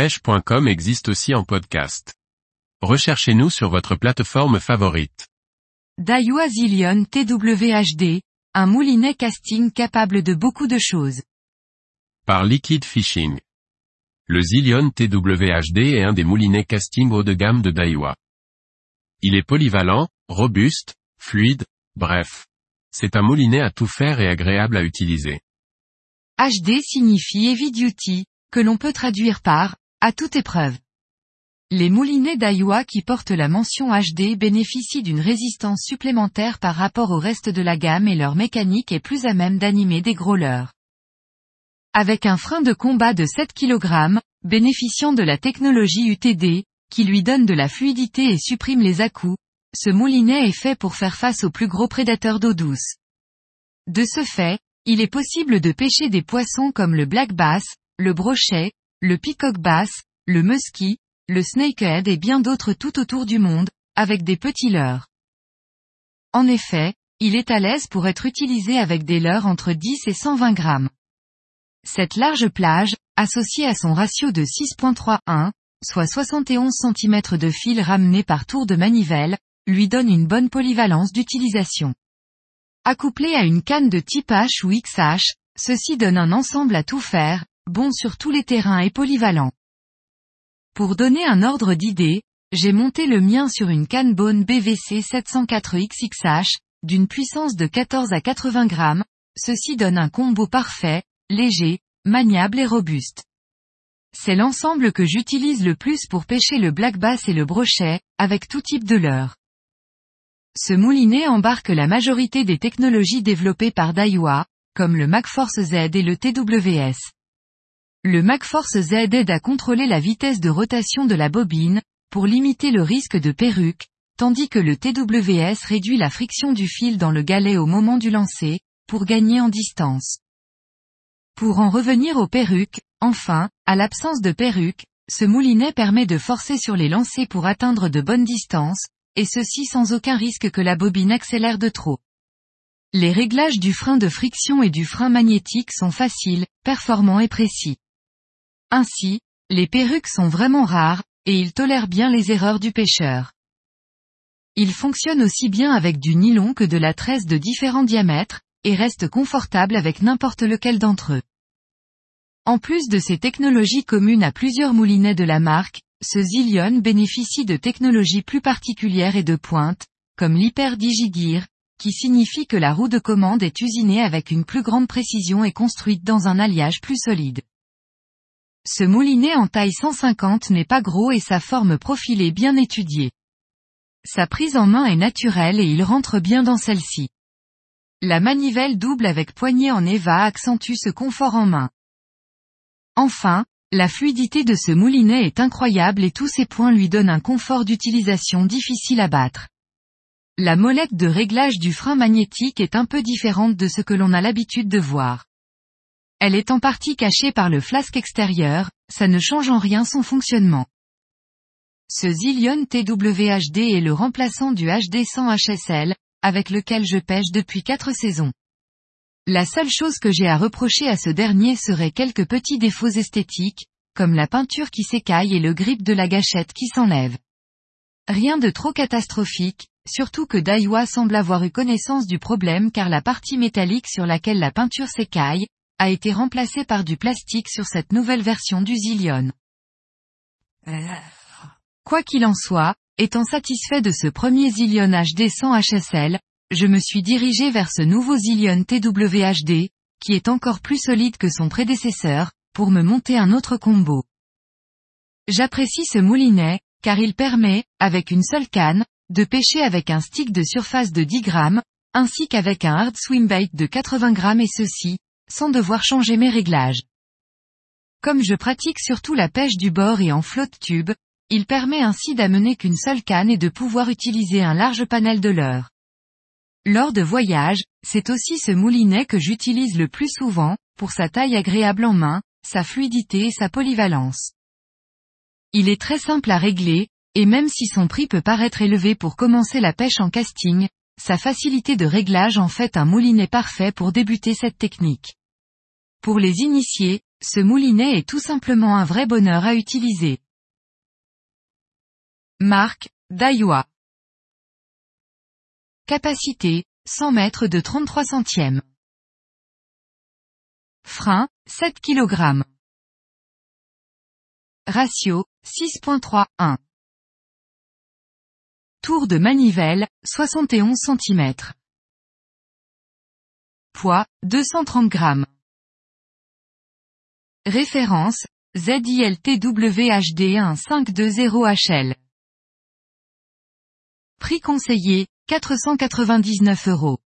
pêche.com existe aussi en podcast. Recherchez-nous sur votre plateforme favorite. Daiwa Zillion TWHD, un moulinet casting capable de beaucoup de choses. Par Liquid Fishing. Le Zillion TWHD est un des moulinets casting haut de gamme de Daiwa. Il est polyvalent, robuste, fluide, bref. C'est un moulinet à tout faire et agréable à utiliser. HD signifie Heavy Duty, que l'on peut traduire par, à toute épreuve. Les moulinets Daiwa qui portent la mention HD bénéficient d'une résistance supplémentaire par rapport au reste de la gamme et leur mécanique est plus à même d'animer des gros leurres. Avec un frein de combat de 7 kg, bénéficiant de la technologie UTD, qui lui donne de la fluidité et supprime les à-coups, ce moulinet est fait pour faire face aux plus gros prédateurs d'eau douce. De ce fait, il est possible de pêcher des poissons comme le black bass, le brochet, le peacock bass, le muskie, le snakehead et bien d'autres tout autour du monde, avec des petits leurres. En effet, il est à l'aise pour être utilisé avec des leurres entre 10 et 120 grammes. Cette large plage, associée à son ratio de 6.31, soit 71 cm de fil ramené par tour de manivelle, lui donne une bonne polyvalence d'utilisation. Accouplé à une canne de type H ou XH, ceci donne un ensemble à tout faire, bon sur tous les terrains et polyvalent. Pour donner un ordre d'idée, j'ai monté le mien sur une canne Bone BVC 704XXH, d'une puissance de 14 à 80 grammes, ceci donne un combo parfait, léger, maniable et robuste. C'est l'ensemble que j'utilise le plus pour pêcher le black bass et le brochet, avec tout type de leurre. Ce moulinet embarque la majorité des technologies développées par Daiwa, comme le MacForce Z et le TWS. Le MacForce Z aide à contrôler la vitesse de rotation de la bobine, pour limiter le risque de perruque, tandis que le TWS réduit la friction du fil dans le galet au moment du lancer, pour gagner en distance. Pour en revenir aux perruques, enfin, à l'absence de perruque, ce moulinet permet de forcer sur les lancers pour atteindre de bonnes distances, et ceci sans aucun risque que la bobine accélère de trop. Les réglages du frein de friction et du frein magnétique sont faciles, performants et précis. Ainsi, les perruques sont vraiment rares, et ils tolèrent bien les erreurs du pêcheur. Ils fonctionnent aussi bien avec du nylon que de la tresse de différents diamètres, et restent confortables avec n'importe lequel d'entre eux. En plus de ces technologies communes à plusieurs moulinets de la marque, ce Zillion bénéficie de technologies plus particulières et de pointe, comme l'hyper-digigear, qui signifie que la roue de commande est usinée avec une plus grande précision et construite dans un alliage plus solide. Ce moulinet en taille 150 n'est pas gros et sa forme profilée bien étudiée. Sa prise en main est naturelle et il rentre bien dans celle-ci. La manivelle double avec poignée en EVA accentue ce confort en main. Enfin, la fluidité de ce moulinet est incroyable et tous ces points lui donnent un confort d'utilisation difficile à battre. La molette de réglage du frein magnétique est un peu différente de ce que l'on a l'habitude de voir. Elle est en partie cachée par le flasque extérieur, ça ne change en rien son fonctionnement. Ce Zillion TWHD est le remplaçant du HD100 HSL, avec lequel je pêche depuis quatre saisons. La seule chose que j'ai à reprocher à ce dernier serait quelques petits défauts esthétiques, comme la peinture qui s'écaille et le grip de la gâchette qui s'enlève. Rien de trop catastrophique, surtout que Daiwa semble avoir eu connaissance du problème car la partie métallique sur laquelle la peinture s'écaille, a été remplacée par du plastique sur cette nouvelle version du Zillion. Quoi qu'il en soit, étant satisfait de ce premier Zillion HD 100 HSL, je me suis dirigé vers ce nouveau Zillion TWHD, qui est encore plus solide que son prédécesseur, pour me monter un autre combo. J'apprécie ce moulinet, car il permet, avec une seule canne, de pêcher avec un stick de surface de 10 grammes, ainsi qu'avec un hard swimbait de 80 grammes et ceci, sans devoir changer mes réglages. Comme je pratique surtout la pêche du bord et en flotte tube, il permet ainsi d'amener qu'une seule canne et de pouvoir utiliser un large panel de leurre. Lors de voyages, c'est aussi ce moulinet que j'utilise le plus souvent, pour sa taille agréable en main, sa fluidité et sa polyvalence. Il est très simple à régler, et même si son prix peut paraître élevé pour commencer la pêche en casting, sa facilité de réglage en fait un moulinet parfait pour débuter cette technique. Pour les initiés, ce moulinet est tout simplement un vrai bonheur à utiliser. Marque, Daiwa. Capacité, 100 mètres de 33 centièmes. Frein, 7 kg. Ratio, 6.3, Tour de manivelle, 71 cm. Poids, 230 grammes. Référence, ZILTWHD 1520HL. Prix conseillé, 499 euros.